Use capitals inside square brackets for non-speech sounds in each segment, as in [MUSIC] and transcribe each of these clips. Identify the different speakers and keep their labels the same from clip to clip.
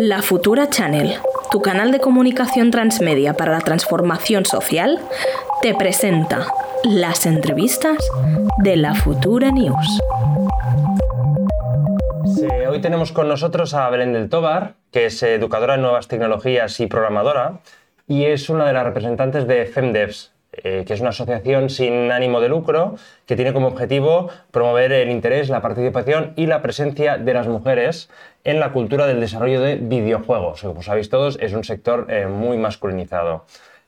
Speaker 1: La Futura Channel, tu canal de comunicación transmedia para la transformación social, te presenta las entrevistas de La Futura News.
Speaker 2: hoy tenemos con nosotros a Belén del Tobar, que es educadora en nuevas tecnologías y programadora, y es una de las representantes de FemDevs, eh, que es una asociación sin ánimo de lucro que tiene como objetivo promover el interés, la participación y la presencia de las mujeres en la cultura del desarrollo de videojuegos. Como sabéis todos, es un sector eh, muy masculinizado.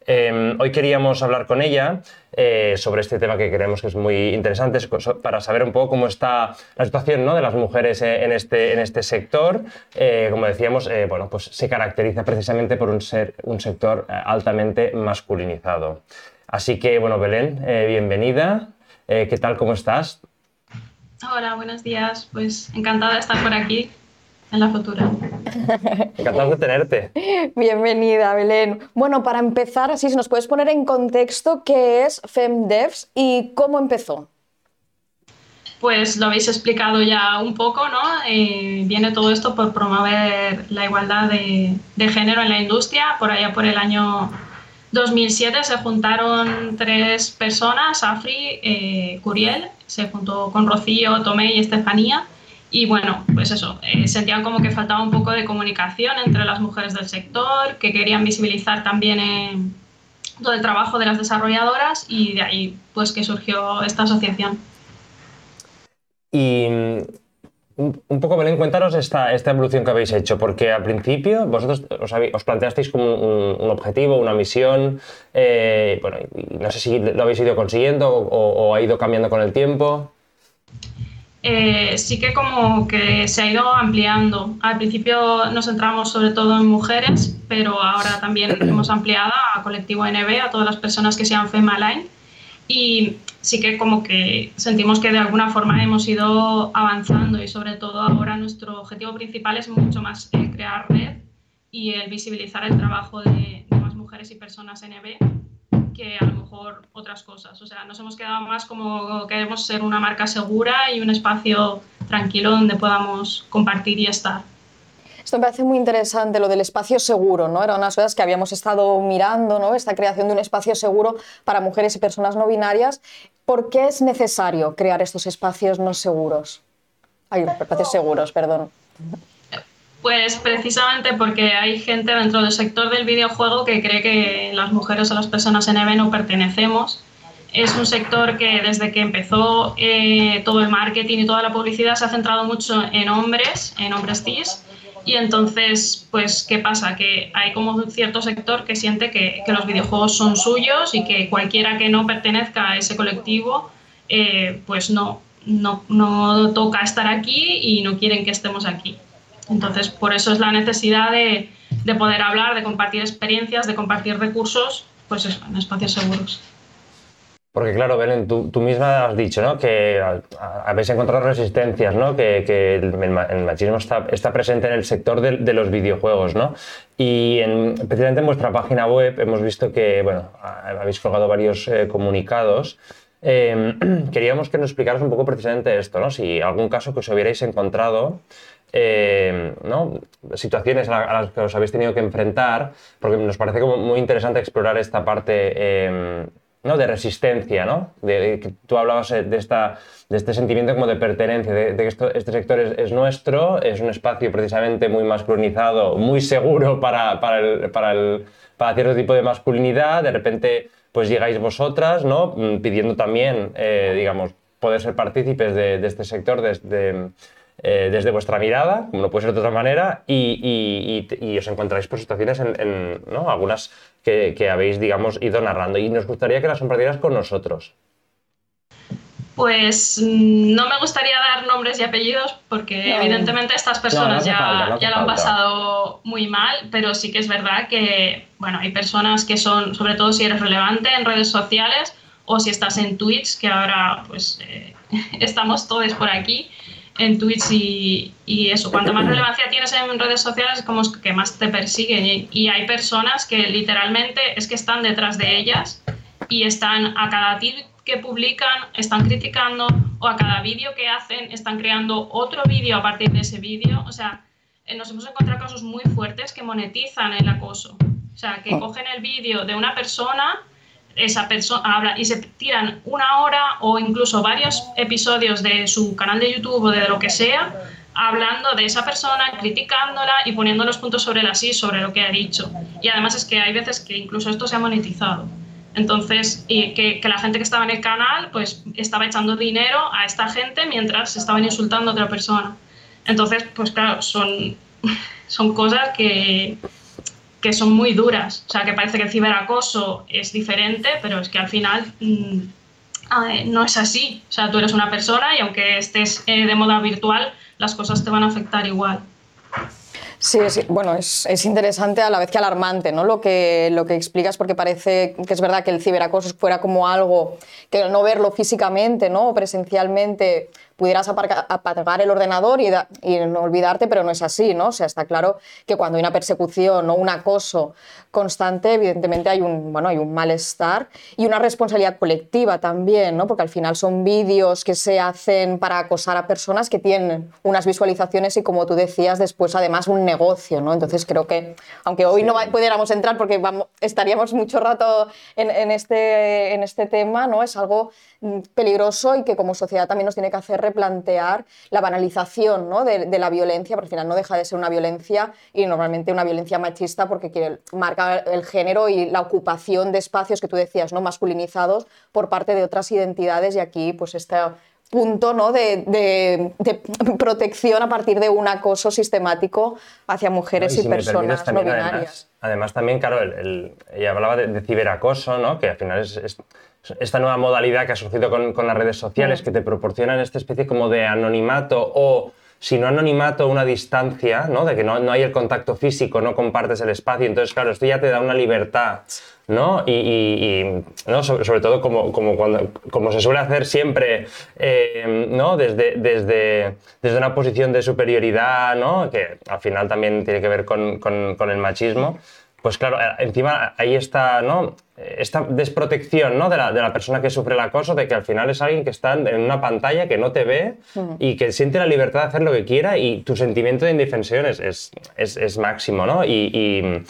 Speaker 2: Em, hoy queríamos hablar con ella eh, sobre este tema que creemos que es muy interesante para saber un poco cómo está la situación de las mujeres en este, en este sector. como decíamos, bueno, pues se caracteriza precisamente por un, ser, un sector altamente masculinizado. Así que, bueno, Belén, eh, bienvenida. Eh, ¿Qué tal? ¿Cómo estás?
Speaker 3: Hola, buenos días. Pues encantada de estar por aquí en la futura. [LAUGHS]
Speaker 2: Encantado de tenerte.
Speaker 4: Bienvenida, Belén. Bueno, para empezar, así, si nos puedes poner en contexto qué es FemDevs y cómo empezó.
Speaker 3: Pues lo habéis explicado ya un poco, ¿no? Eh, viene todo esto por promover la igualdad de, de género en la industria, por allá por el año 2007 se juntaron tres personas, Afri, eh, Curiel, se juntó con Rocío, Tomé y Estefanía. Y bueno, pues eso, eh, sentían como que faltaba un poco de comunicación entre las mujeres del sector, que querían visibilizar también eh, todo el trabajo de las desarrolladoras y de ahí pues que surgió esta asociación.
Speaker 2: Y un poco, Belén, cuéntanos esta, esta evolución que habéis hecho, porque al principio vosotros os, planteasteis como un, objetivo, una misión, eh, bueno, no sé si lo habéis ido consiguiendo o, ha ido cambiando con el tiempo.
Speaker 3: Eh, sí que como que se ha ido ampliando. Al principio nos centramos sobre todo en mujeres, pero ahora también hemos ampliado a colectivo NB, a todas las personas que sean FEMALINE. Y sí que como que sentimos que de alguna forma hemos ido avanzando y sobre todo ahora nuestro objetivo principal es mucho más el crear red y el visibilizar el trabajo de, más mujeres y personas NB que a lo mejor otras cosas. O sea, nos hemos quedado más como queremos ser una marca segura y un espacio tranquilo donde podamos compartir y estar.
Speaker 4: Esto me parece muy interesante, lo del espacio seguro, ¿no? Era unas cosas que habíamos estado mirando, ¿no? Esta creación de un espacio seguro para mujeres y personas no binarias. ¿Por qué es necesario crear estos espacios no seguros? Ay, espacios seguros, perdón.
Speaker 3: Pues precisamente porque hay gente dentro del sector del videojuego que cree que las mujeres o las personas NB no pertenecemos. Es un sector que desde que empezó eh, todo el marketing y toda la publicidad se ha centrado mucho en hombres, en hombres cis, y entonces, pues, ¿qué pasa? Que hay como un cierto sector que siente que, los videojuegos son suyos y que cualquiera que no pertenezca a ese colectivo, eh, pues no, no, no toca estar aquí y no quieren que estemos aquí. Entonces, por eso es la necesidad de, de poder hablar, de compartir experiencias, de compartir recursos, pues en espacios seguros.
Speaker 2: Porque claro, Belén, tú, tú, misma has dicho ¿no? que habéis encontrado resistencias, ¿no? que, el, machismo está, presente en el sector de, de los videojuegos. ¿no? Y en, precisamente en vuestra página web hemos visto que bueno, habéis colgado varios eh, comunicados. Eh, [CLEARS THROAT] queríamos que nos explicaras un poco precisamente esto, ¿no? si algún caso que os hubierais encontrado eh, ¿no? situaciones a las que os habéis tenido que enfrentar, porque nos parece como muy interesante explorar esta parte ¿no? de resistencia, ¿no? De, que tú hablabas eh, de, esta, de este sentimiento como de pertenencia, de, que esto, este sector es, nuestro, es un espacio precisamente muy masculinizado, muy seguro para, para, el, para, el, para cierto tipo de masculinidad, de repente pues llegáis vosotras, ¿no? Mm, pidiendo también, eh, digamos, poder ser partícipes de, este sector desde, eh, desde vuestra mirada, como no puede ser de otra manera, y, y, os encontráis por situaciones en, en ¿no? algunas que, habéis, digamos, ido narrando. Y nos gustaría que las compartieras con nosotros.
Speaker 3: Pues mm, no me gustaría dar nombres y apellidos porque evidentemente estas personas ya, ya lo han pasado muy mal, pero sí que es verdad que bueno, hay personas que son, sobre todo si eres relevante en redes sociales o si estás en Twitch, que ahora pues eh, [LAUGHS] estamos todos por aquí, en Twitch y, y, eso, cuanto más relevancia tienes en redes sociales es como que más te persiguen y, hay personas que literalmente es que están detrás de ellas y están a cada tweet que publican, están criticando o a cada vídeo que hacen están creando otro vídeo a partir de ese vídeo, o sea, eh, nos hemos encontrado casos muy fuertes que monetizan el acoso. O sea, que oh. cogen el vídeo de una persona, esa persona habla y se tiran una hora o incluso varios episodios de su canal de YouTube o de lo que sea hablando de esa persona, criticándola y poniendo los puntos sobre la sí sobre lo que ha dicho. Y además es que hay veces que incluso esto se ha monetizado. Entonces, y que, que, la gente que estaba en el canal, pues estaba echando dinero a esta gente mientras estaban insultando a otra persona. Entonces, pues claro, son, [LAUGHS] son cosas que, que son muy duras. O sea, que parece que el ciberacoso es diferente, pero es que al final mm, no es así. O sea, tú eres una persona y aunque estés eh, de moda virtual, las cosas te van a afectar igual.
Speaker 4: Sí, bueno, es, es, interesante a la vez que alarmante ¿no? lo, que, lo que explicas, porque parece que es verdad que el ciberacoso fuera como algo que no verlo físicamente ¿no? o presencialmente pudieras apagar el ordenador y, no olvidarte, pero no es así, ¿no? O sea, está claro que cuando hay una persecución o un acoso constante, evidentemente hay un, bueno, hay un malestar y una responsabilidad colectiva también, ¿no? Porque al final son vídeos que se hacen para acosar a personas que tienen unas visualizaciones y, como tú decías, después además un negocio, ¿no? Entonces creo que, aunque hoy no pudiéramos entrar porque vamos, estaríamos mucho rato en, en, este, en este tema, ¿no? Es algo peligroso y que como sociedad también nos tiene que hacer plantear la banalización ¿no? de, la violencia, porque al final no deja de ser una violencia y normalmente una violencia machista porque quiere, marca el género y la ocupación de espacios que tú decías, ¿no? masculinizados por parte de otras identidades y aquí pues este punto ¿no? de, protección a partir de un acoso sistemático hacia mujeres y, personas no binarias.
Speaker 2: Además, también, claro, ella hablaba de, ciberacoso, ¿no? que al final es esta nueva modalidad que ha surgido con, con las redes sociales, mm. que te proporcionan esta especie como de anonimato o, si no anonimato, una distancia, ¿no? de que no, no hay el contacto físico, no compartes el espacio. Entonces, claro, esto ya te da una libertad. ¿No? Y, y, ¿no? Sobre, todo como, como, cuando, como se suele hacer siempre, eh, ¿no? Desde, desde, desde una posición de superioridad, ¿no? Que al final también tiene que ver con, con, con el machismo pues claro, eh, encima ahí está, ¿no? Esta desprotección ¿no? de, la, de, la, persona que sufre el acoso, de que al final es alguien que está en una pantalla que no te ve y que siente la libertad de hacer lo que quiera y tu sentimiento de indefensión es, es, es, máximo, ¿no? Y,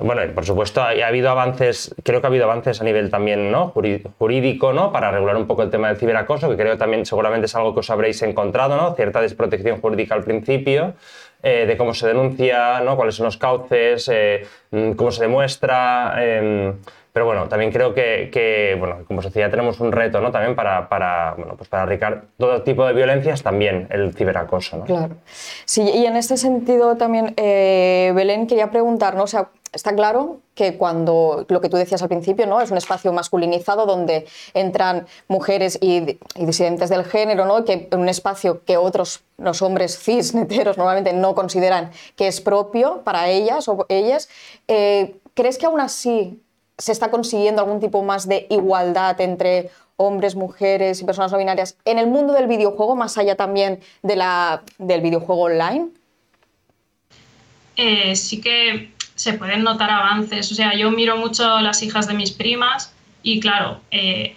Speaker 2: bueno, por supuesto, ha, habido avances, creo que ha habido avances a nivel también ¿no? jurídico, ¿no? Para regular un poco el tema del ciberacoso, que creo también seguramente es algo que os habréis encontrado, ¿no? Cierta desprotección jurídica al principio, eh, de cómo se denuncia, ¿no? cuáles son los cauces, eh, mm, cómo se demuestra. Em, pero bueno, también creo que, bueno, como sociedad tenemos un reto ¿no? también para, para, bueno, pues para erradicar todo tipo de violencias, también el ciberacoso. ¿no?
Speaker 4: Claro. Sí, y en este sentido también, eh, Belén, quería preguntar, ¿no? o sea, Está claro que cuando lo que tú decías al principio, ¿no? Es un espacio masculinizado donde entran mujeres y, disidentes del género, ¿no? Que un espacio que otros, los hombres cis, [LAUGHS] neteros, normalmente no consideran que es propio para ellas o ellas. Eh, ¿Crees que aún así se está consiguiendo algún tipo más de igualdad entre hombres, mujeres y personas no binarias en el mundo del videojuego, más allá también de la, del videojuego online?
Speaker 3: Eh, sí que se pueden notar avances. O sea, yo miro mucho las hijas de mis primas y claro, eh,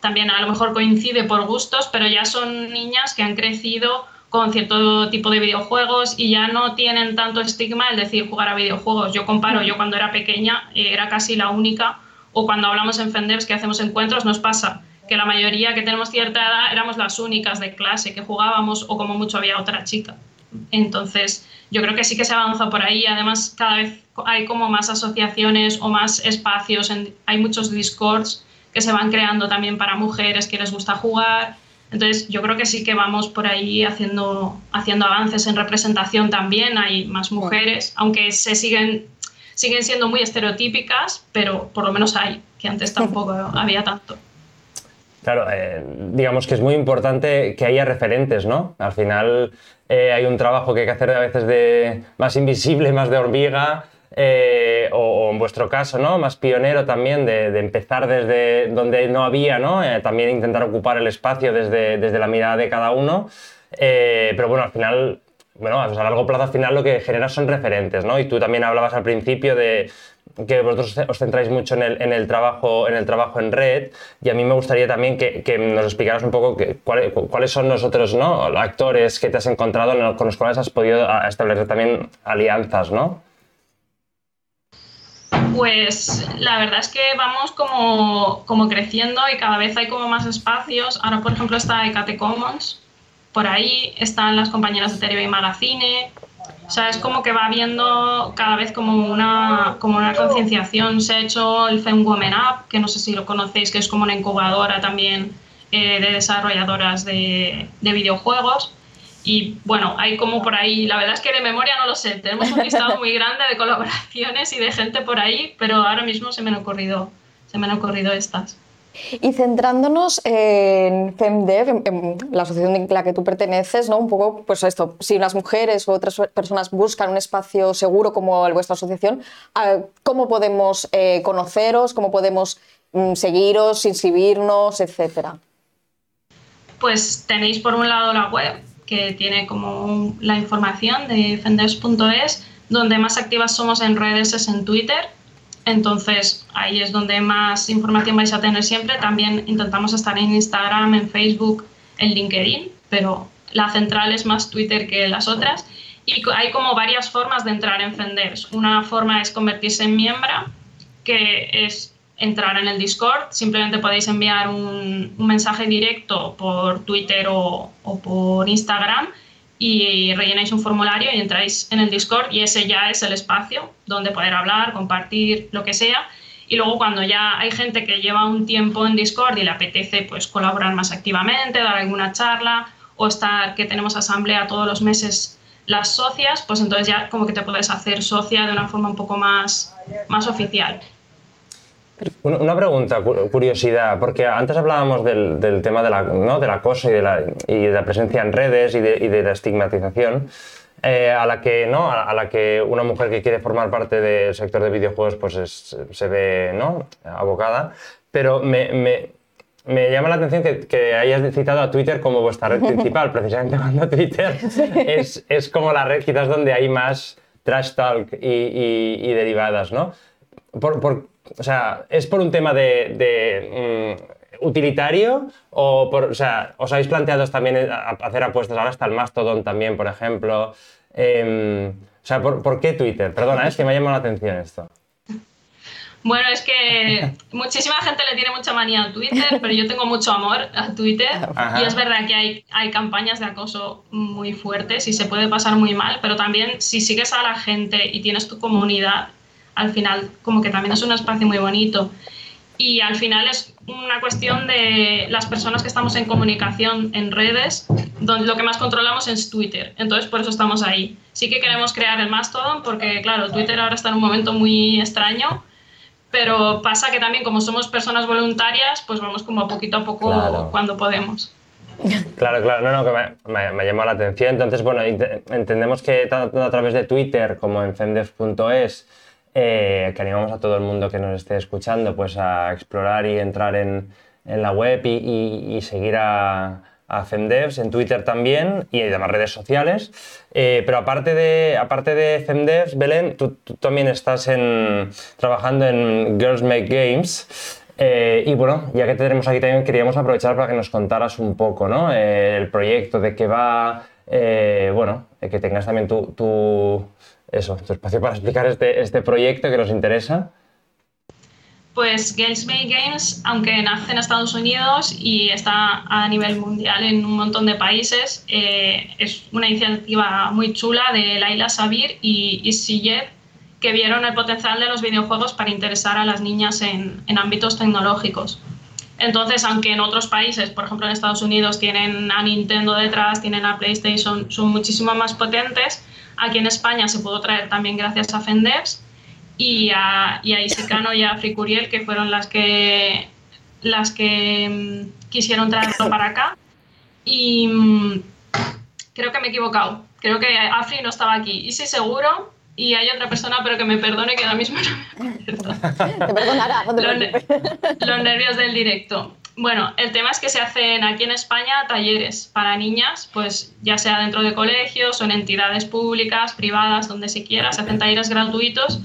Speaker 3: también a lo mejor coincide por gustos, pero ya son niñas que han crecido con cierto tipo de videojuegos y ya no tienen tanto estigma el decir jugar a videojuegos. Yo comparo, yo cuando era pequeña eh, era casi la única, o cuando hablamos en Fenders que hacemos encuentros, nos pasa que la mayoría que tenemos cierta edad éramos las únicas de clase que jugábamos o como mucho había otra chica. Entonces, yo creo que sí que se avanza por ahí. Además, cada vez hay como más asociaciones o más espacios, hay muchos discords que se van creando también para mujeres que les gusta jugar. Entonces, yo creo que sí que vamos por ahí haciendo, haciendo avances en representación también. Hay más mujeres, aunque se siguen, siguen siendo muy estereotípicas, pero por lo menos hay, que antes tampoco [LAUGHS] había tanto.
Speaker 2: Claro, eh, digamos que es muy importante que haya referentes, ¿no? Al final eh, hay un trabajo que hay que hacer a veces de más invisible, más de hormiga, eh, o, en vuestro caso, ¿no? Más pionero también, de, empezar desde donde no había, ¿no? también intentar ocupar el espacio desde, desde la mirada de cada uno. pero bueno, al final bueno, a largo plazo al final lo que genera son referentes, ¿no? Y tú también hablabas al principio de, que vosotros os centráis mucho en el, en el, trabajo, en el trabajo en red y a mí me gustaría también que, que nos explicaras un poco cuáles son nosotros, ¿no? actores que te has encontrado con los cuales has podido establecer también alianzas, ¿no?
Speaker 3: Pues la verdad es que vamos como, como, creciendo y cada vez hay como más espacios. Ahora, por ejemplo, está Ecate Commons, por ahí están las compañeras de y Magazine. O sea, es como que va habiendo cada vez como una, como una concienciación. Se ha hecho el Fem Women Up, que no sé si lo conocéis, que es como una incubadora también eh, de desarrolladoras de, de videojuegos. Y bueno, hay como por ahí, la verdad es que de memoria no lo sé, tenemos un listado muy grande de colaboraciones y de gente por ahí, pero ahora mismo se me han ocurrido, se me han ocurrido estas.
Speaker 4: Y centrándonos en FemDev, la asociación en la que tú perteneces, ¿no? un poco, pues esto, si las mujeres u otras personas buscan un espacio seguro como vuestra asociación, ah, ¿cómo podemos eh, conoceros? ¿Cómo podemos mm, seguiros, inscribirnos, etcétera?
Speaker 3: Pues tenéis por un lado la web, que tiene como la información de fenders.es, donde más activas somos en redes es en Twitter, entonces ahí es donde más información vais a tener siempre. También intentamos estar en Instagram, en Facebook, en LinkedIn, pero la central es más Twitter que las otras. Y hay como varias formas de entrar en Fenders. Una forma es convertirse en miembro, que es entrar en el Discord. Simplemente podéis enviar un, mensaje directo por Twitter o, por Instagram y rellenáis un formulario y entráis en el Discord y ese ya es el espacio donde poder hablar, compartir, lo que sea. Y luego cuando ya hay gente que lleva un tiempo en Discord y le apetece pues colaborar más activamente, dar alguna charla o estar que tenemos asamblea todos los meses las socias, pues entonces ya como que te puedes hacer socia de una forma un poco más, más oficial.
Speaker 2: Una pregunta, curiosidad, porque antes hablábamos del, tema de la, ¿no? del acoso y de, la, y de, la, presencia en redes y de, y de la estigmatización. Eh, a la que no a la que una mujer que quiere formar parte del sector de videojuegos pues se ve no abocada pero me, me, me llama la atención que, que, hayas citado a Twitter como vuestra red [LAUGHS] principal precisamente cuando Twitter es, es, como la red quizás donde hay más trash talk y, y, derivadas no por, por o sea, ¿es por un tema de, mm, utilitario o, por, o sea, os habéis planteado también hacer apuestas? Ahora está el Mastodon también, por ejemplo. Em, o sea, ¿por, qué Twitter? Perdona, es que me ha llamado la atención esto.
Speaker 3: Bueno, es que muchísima gente le tiene mucha manía a Twitter, pero yo tengo mucho amor a Twitter y es verdad que hay, hay campañas de acoso muy fuertes y se puede pasar muy mal, pero también si sigues a la gente y tienes tu comunidad al final como que también es un espacio muy bonito. Y al final es una cuestión de las personas que estamos en comunicación en redes, donde lo que más controlamos es Twitter. Entonces, por eso estamos ahí. Sí que queremos crear el Mastodon, porque, claro, Twitter ahora está en un momento muy extraño, pero pasa que también, como somos personas voluntarias, pues vamos como poquito a poco cuando podemos.
Speaker 2: Claro, claro, no, no, que me, me, me, llamó la atención. Entonces, bueno, entendemos que tanto a través de Twitter como en femdef.es eh, que animamos a todo el mundo que nos esté escuchando pues a explorar y entrar en, en la web y, seguir a, a, Femdevs en Twitter también y demás redes sociales. Eh, pero aparte de, aparte de Femdevs, Belén, tú, también estás en, trabajando en Girls Make Games. Eh, y bueno, ya que te tenemos aquí también, queríamos aprovechar para que nos contaras un poco ¿no? el proyecto, de qué va, bueno, que tengas también tu, tu eso, tu espacio para explicar este, este proyecto que nos interesa.
Speaker 3: Pues Girls Make Games, aunque nace en Estados Unidos y está a nivel mundial en un montón de países, eh, es una iniciativa muy chula de Laila Sabir y Isiyev, que vieron el potencial de los videojuegos para interesar a las niñas en ámbitos tecnológicos. Entonces, aunque en otros países, por ejemplo en Estados Unidos, tienen a Nintendo detrás, tienen a PlayStation, son muchísimo más potentes, Aquí en España se pudo traer también gracias a Fenders y a, y a Isicano y a Fricuriel, que fueron las que, las que mm, quisieron traerlo para acá. Y mm, creo que me he equivocado. Creo que Afri no estaba aquí. Y sí, seguro. Y hay otra persona, pero que me perdone, que ahora mismo [LAUGHS] no me
Speaker 4: Te perdonará.
Speaker 3: los nervios del directo. Bueno, el tema es que se hacen aquí en España talleres para niñas, pues ya sea dentro de colegios o en entidades públicas, privadas, donde se quiera, se hacen talleres gratuitos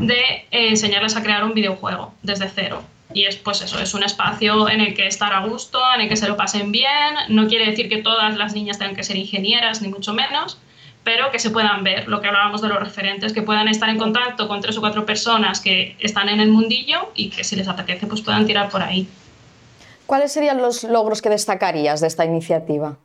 Speaker 3: de eh, enseñarles a crear un videojuego desde cero. Y es pues eso, es un espacio en el que estar a gusto, en el que se lo pasen bien. No quiere decir que todas las niñas tengan que ser ingenieras, ni mucho menos, pero que se puedan ver, lo que hablábamos de los referentes, que puedan estar en contacto con tres o cuatro personas que están en el mundillo y que si les apetece pues puedan tirar por ahí.
Speaker 4: ¿Cuáles serían los logros que destacarías de esta iniciativa?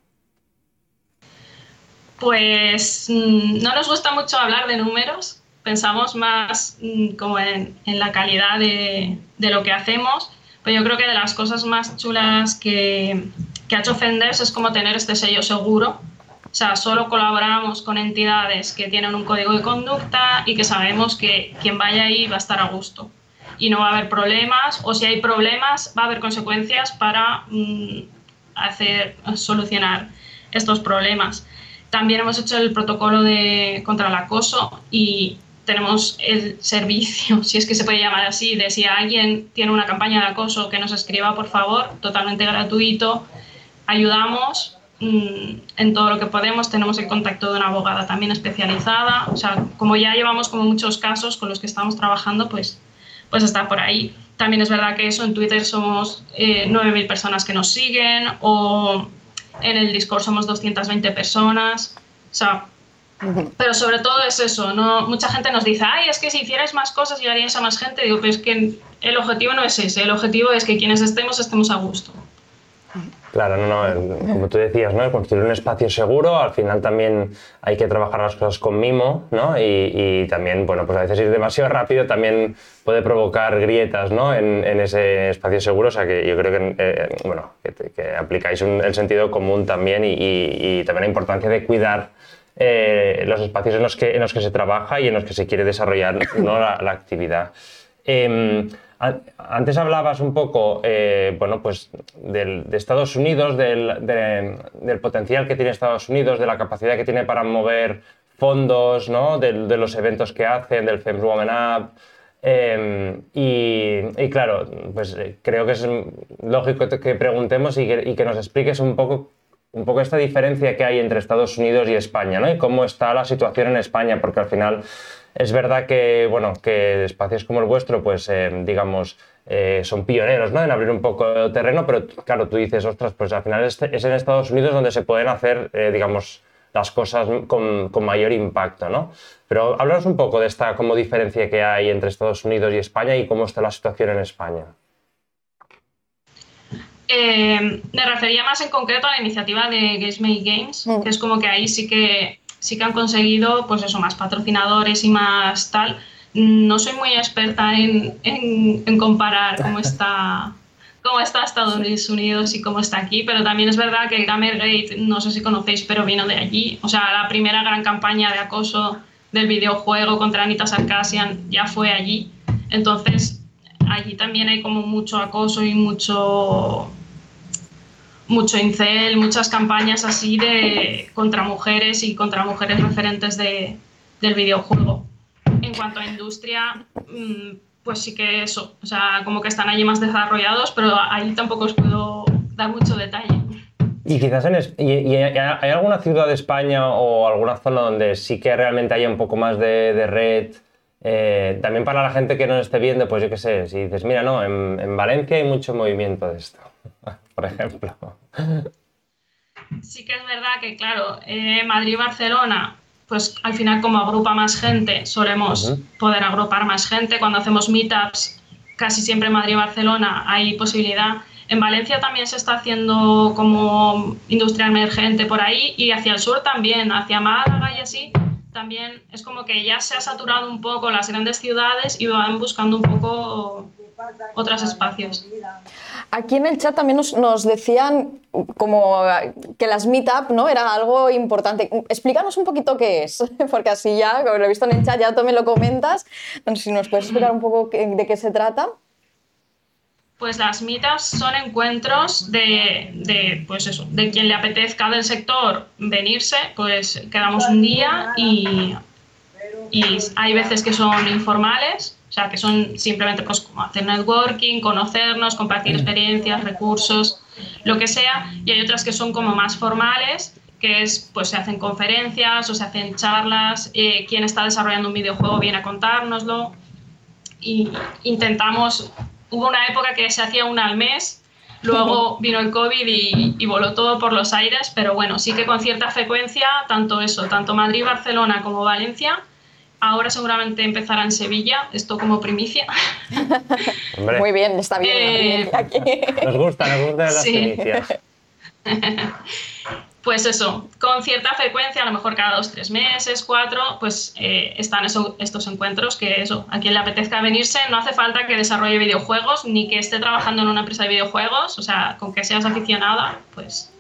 Speaker 3: Pues mm, no nos gusta mucho hablar de números, pensamos más mm, como en, la calidad de, lo que hacemos, pero yo creo que de las cosas más chulas que, que ha hecho Fenders es como tener este sello seguro. O sea, solo colaboramos con entidades que tienen un código de conducta y que sabemos que quien vaya ahí va a estar a gusto y no va a haber problemas o si hay problemas va a haber consecuencias para mm, hacer solucionar estos problemas. También hemos hecho el protocolo de, contra el acoso y tenemos el servicio, [LAUGHS] si es que se puede llamar así, de si alguien tiene una campaña de acoso que nos escriba, por favor, totalmente gratuito. Ayudamos en todo lo que podemos. Tenemos el contacto de una abogada también especializada. O sea, como ya llevamos como muchos casos con los que estamos trabajando, pues, pues está por ahí. También es verdad que eso en Twitter somos eh, 9.000 personas que nos siguen o en el Discord somos 220 personas, o sea, pero sobre todo es eso, ¿no? mucha gente nos dice, ay, es que si hicierais más cosas llegaríais a más gente, digo, pero es que el objetivo no es ese, el objetivo es que quienes estemos estemos a gusto.
Speaker 2: Claro, no, no, como tú decías, ¿no? construir un espacio seguro, al final también hay que trabajar las cosas con mimo, ¿no? Y, también, bueno, pues a veces ir demasiado rápido también puede provocar grietas, ¿no? En, ese espacio seguro, o sea que yo creo que, eh, bueno, que, aplicáis el sentido común también y, también la importancia de cuidar eh, los espacios en los, que, en los que se trabaja y en los que se quiere desarrollar la, actividad. Em, antes hablabas un poco, eh, bueno, pues de Estados Unidos, del, potencial que tiene Estados Unidos, de la capacidad que tiene para mover fondos, ¿no? de, los eventos que hacen, del FEMS Women Up. Em, y, claro, pues eh, creo que es lógico que preguntemos y que, nos expliques un poco, un poco esta diferencia que hay entre Estados Unidos y España, ¿no? Y cómo está la situación en España, porque al final es verdad que, bueno, que espacios como el vuestro, pues, eh, digamos, eh, son pioneros ¿no? en abrir un poco el terreno, pero claro, tú dices, ostras, pues al final es, en Estados Unidos donde se pueden hacer, eh, digamos, las cosas con, mayor impacto, ¿no? Pero háblanos un poco de esta como diferencia que hay entre Estados Unidos y España y cómo está la situación en España.
Speaker 3: me refería más en concreto a la iniciativa de Games Make Games, que es como que ahí sí que sí que han conseguido, pues eso, más patrocinadores y más tal. No soy muy experta en, en, comparar cómo está, [LAUGHS] cómo está Estados Unidos y cómo está aquí, pero también es verdad que el Gamergate, no sé si conocéis, pero vino de allí. O sea, la primera gran campaña de acoso del videojuego contra Anita Sarkasian ya fue allí. Entonces, allí también hay como mucho acoso y mucho mucho incel, muchas campañas así de contra mujeres y contra mujeres referentes de, del videojuego. En cuanto a industria, mm, pues sí que eso, o sea, como que están allí más desarrollados, pero ahí tampoco os puedo dar mucho detalle.
Speaker 2: Y quizás en y, hay alguna ciudad de España o alguna zona donde sí que realmente haya un poco más de, de red. Eh, también para la gente que nos esté viendo, pues yo qué sé, si dices, mira, no, en, en Valencia hay mucho movimiento de esto por ejemplo.
Speaker 3: Sí que es verdad que, claro, eh, Madrid y Barcelona, pues al final como agrupa más gente, solemos poder agrupar más gente. Cuando hacemos meetups, casi siempre Madrid y Barcelona hay posibilidad. En Valencia también se está haciendo como industria emergente por ahí y hacia el sur también, hacia Málaga y así. También es como que ya se ha saturado un poco las grandes ciudades y van buscando un poco otros espacios.
Speaker 4: Aquí en el chat también nos, decían como que las meetup ¿no? era algo importante. Explícanos un poquito qué es, [LAUGHS] porque así ya, como lo he visto en el chat, ya tú me lo comentas. si nos puedes explicar un poco de qué se trata.
Speaker 3: Pues las meetups son encuentros de, de, pues eso, de quien le apetezca del sector venirse, pues quedamos un día y, y hay veces que son informales sea, que son simplemente pues, como hacer networking, conocernos, compartir mm. experiencias, recursos, lo que sea. Y hay otras que son como más formales, que es, pues se hacen conferencias o se hacen charlas, eh, quien está desarrollando un videojuego viene a contárnoslo. y intentamos, hubo una época que se hacía una al mes, luego [LAUGHS] vino el COVID y, y, voló todo por los aires, pero bueno, sí que con cierta frecuencia, tanto eso, tanto Madrid, Barcelona como Valencia, Ahora seguramente empezará en Sevilla, esto como primicia.
Speaker 4: Muy bien, está bien.
Speaker 2: Eh, nos gusta, nos gustan las primicias. [LAUGHS]
Speaker 3: pues eso, con cierta frecuencia, a lo mejor cada dos, tres meses, cuatro, pues eh, están estos encuentros que eso, a quien le apetezca venirse, no hace falta que desarrolle videojuegos ni que esté trabajando en una empresa de videojuegos, o sea, con que seas aficionada, pues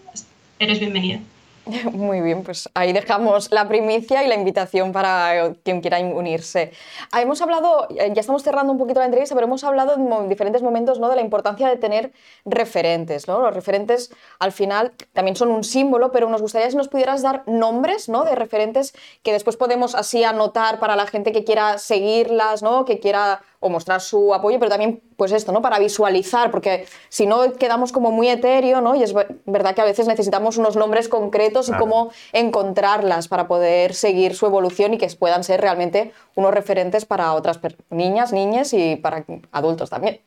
Speaker 3: eres bienvenida. [LAUGHS]
Speaker 4: Muy bien, pues ahí dejamos la primicia y la invitación para quien quiera unirse. Ah, hemos hablado, eh, ya estamos cerrando un poquito la entrevista, pero hemos hablado en diferentes momentos ¿no? de la importancia de tener referentes. ¿no? Los referentes al final también son un símbolo, pero nos gustaría si nos pudieras dar nombres ¿no? de referentes que después podemos así anotar para la gente que quiera seguirlas, ¿no? que quiera o mostrar su apoyo, pero también, pues esto, ¿no? Para visualizar, porque si no quedamos como muy etéreo, ¿no? Y es verdad que a veces necesitamos unos nombres concretos y cómo encontrarlas para poder seguir su evolución y que puedan ser realmente unos referentes para otras niñas, niñas y para adultos también.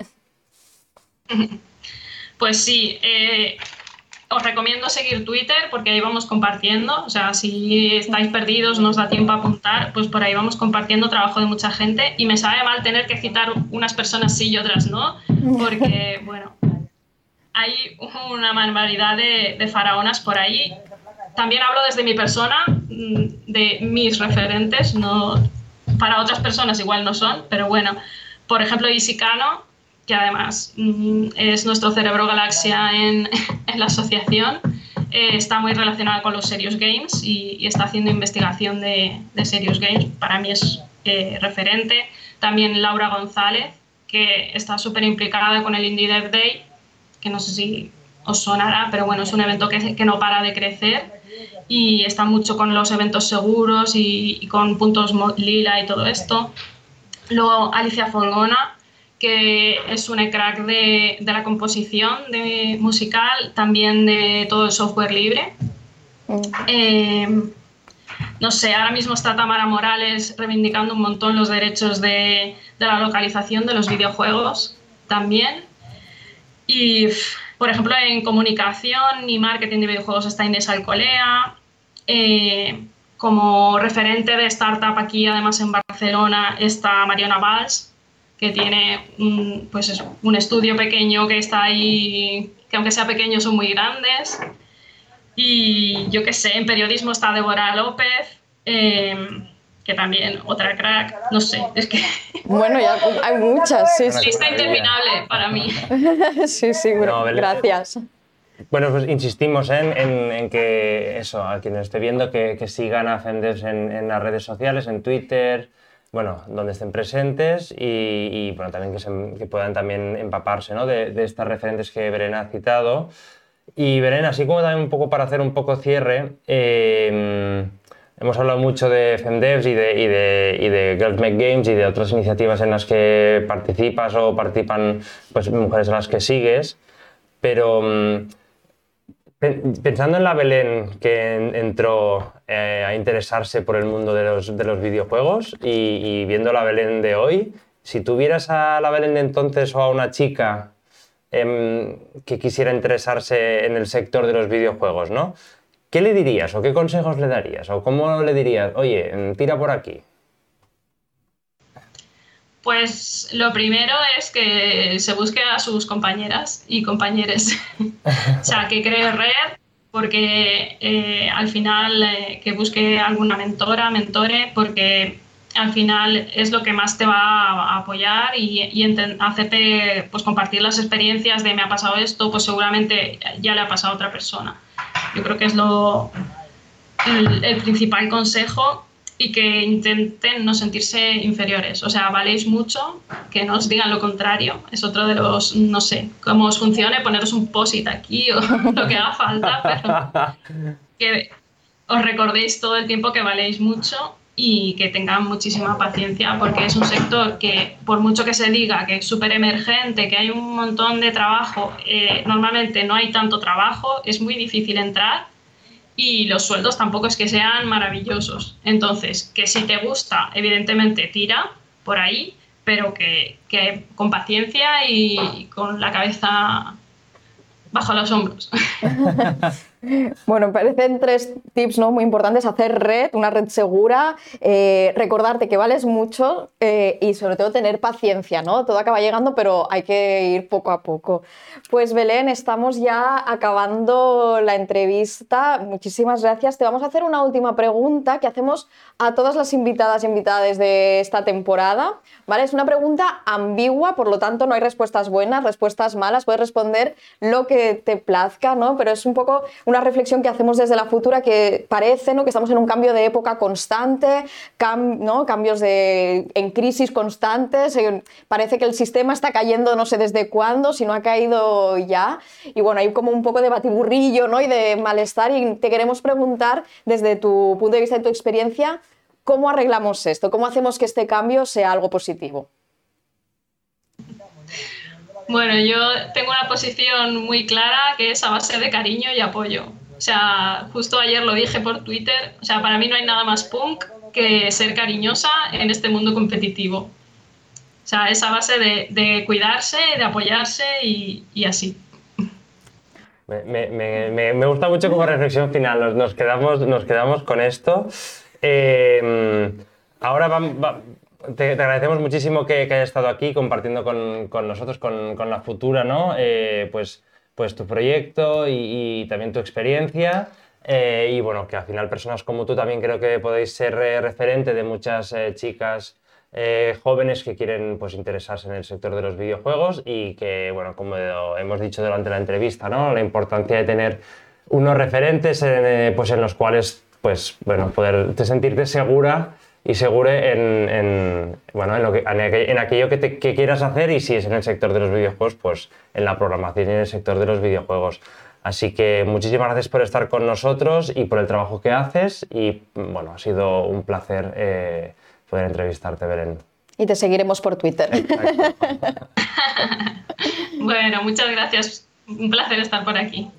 Speaker 4: [LAUGHS]
Speaker 3: Pues sí, eh, os recomiendo seguir Twitter porque ahí vamos compartiendo. O sea, si estáis perdidos, nos da tiempo a apuntar, pues por ahí vamos compartiendo trabajo de mucha gente. Y me sabe mal tener que citar unas personas sí y otras no, porque, [LAUGHS] bueno, hay una barbaridad de, de faraonas por ahí. También hablo desde mi persona, mm, de mis referentes, no para otras personas igual no son, pero bueno, por ejemplo, Isicano, que además mm, es nuestro cerebro galaxia [LAUGHS] en, la asociación, eh, está muy relacionada con los Serious Games y, está haciendo investigación de, Serious Games. Para mí es eh, referente. También Laura González, que está súper implicada con el Indie Dev Day, que no sé si os sonará, pero bueno, es un evento que, que no para de crecer y está mucho con los eventos seguros y, y con puntos lila y todo esto. Luego Alicia Fongona, que es un crack de, de, la composición de musical, también de todo el software libre. Mm. Eh, no sé, ahora mismo está Tamara Morales reivindicando un montón los derechos de, de la localización de los videojuegos también. Y, por ejemplo, en comunicación y marketing de videojuegos está Inés Alcolea. Eh, como referente de startup aquí, además en Barcelona, está Mariana Valls, que tiene un, pues un estudio pequeño que está ahí, que aunque sea pequeño son muy grandes. Y yo qué sé, en periodismo está Débora López, em, que también otra crack, no sé, es que... [LAUGHS]
Speaker 4: Bueno, ya hay muchas, sí,
Speaker 3: sí. Lista interminable para mí. [LAUGHS]
Speaker 4: sí, sí, gracias.
Speaker 2: Bueno, pues insistimos en, en, que eso, a quienes esté viendo, que, que sigan a Fendes en, en, las redes sociales, en Twitter, bueno, donde estén presentes y, bueno, también que, puedan también empaparse ¿no? de, estas referentes que Verena ha citado. Y Verena, así como también un poco para hacer un poco cierre, eh, hemos hablado mucho de FemDevs y de, y, de, y de, Girls Make Games y de otras iniciativas en las que participas o participan pues, mujeres a las que sigues, pero... Pensando en la Belén que entró eh, a interesarse por el mundo de los, videojuegos y, viendo la Belén de hoy, si tuvieras a la Belén de entonces o a una chica em, que quisiera interesarse en el sector de los videojuegos, ¿no? ¿Qué le dirías o qué consejos le darías? ¿O cómo le dirías, oye, tira por aquí?
Speaker 3: Pues lo primero es que se busque a sus compañeras y compañeros. [LAUGHS] o sea, que cree red, porque eh, al final eh, que busque alguna mentora, mentore, porque al final es lo que más te va a apoyar y, y hacerte pues, compartir las experiencias de me ha pasado esto, pues seguramente ya le ha pasado a otra persona. Yo creo que es lo, el principal consejo y que intenten no sentirse inferiores. O sea, valéis mucho, que no os digan lo contrario. Es otro de los, no sé, cómo os funcione, poneros un posit aquí o [LAUGHS] lo que haga falta, pero que os recordéis todo el tiempo que valéis mucho y que tengan muchísima paciencia porque es un sector que por mucho que se diga que es súper emergente, que hay un montón de trabajo, eh, normalmente no hay tanto trabajo, es muy difícil entrar y los sueldos tampoco es que sean maravillosos. Entonces, que si te gusta, evidentemente tira por ahí, pero que, que con paciencia y con la cabeza bajo los hombros. [LAUGHS]
Speaker 4: Bueno, parecen tres tips ¿no? muy importantes. Hacer red, una red segura, eh, recordarte que vales mucho eh, y sobre todo tener paciencia. ¿no? Todo acaba llegando, pero hay que ir poco a poco. Pues Belén, estamos ya acabando la entrevista. Muchísimas gracias. Te vamos a hacer una última pregunta que hacemos a todas las invitadas y invitadas de esta temporada. ¿vale? Es una pregunta ambigua, por lo tanto no hay respuestas buenas, respuestas malas. Puedes responder lo que te plazca, ¿no? pero es un poco una reflexión que hacemos desde la futura que parece ¿no? que estamos en un cambio de época constante, ¿no? cambios de, en crisis constantes, eh, parece que el sistema está cayendo no sé desde cuándo, si no ha caído ya, y bueno, hay como un poco de batiburrillo ¿no? y de malestar y te queremos preguntar desde tu punto de vista y tu experiencia, ¿cómo arreglamos esto? ¿Cómo hacemos que este cambio sea algo positivo?
Speaker 3: Bueno, yo tengo una posición muy clara que es a base de cariño y apoyo. O sea, justo ayer lo dije por Twitter, o sea, para mí no hay nada más punk que ser cariñosa en este mundo competitivo. O sea, esa base de, cuidarse, de apoyarse y, así.
Speaker 2: Me, gusta mucho como reflexión final, nos, quedamos, nos quedamos con esto. Eh, ahora vamos te, agradecemos muchísimo que, hayas estado aquí compartiendo con, con nosotros, con, con, la futura, ¿no? Eh, pues, pues tu proyecto y, también tu experiencia. Eh, y bueno, que al final personas como tú también creo que podéis ser eh, referente de muchas chicas jóvenes que quieren pues, interesarse en el sector de los videojuegos y que, bueno, como hemos dicho durante la entrevista, ¿no? La importancia de tener unos referentes en, pues, en los cuales, pues, bueno, poder sentirte segura y segure en, bueno, en, lo que, en, aquello que, que, quieras hacer y si es en el sector de los videojuegos, pues en la programación y en el sector de los videojuegos. Así que muchísimas gracias por estar con nosotros y por el trabajo que haces y bueno, ha sido un placer eh, poder entrevistarte, Belén.
Speaker 4: Y te seguiremos por Twitter. [LAUGHS]
Speaker 3: bueno, muchas gracias. Un placer estar por aquí.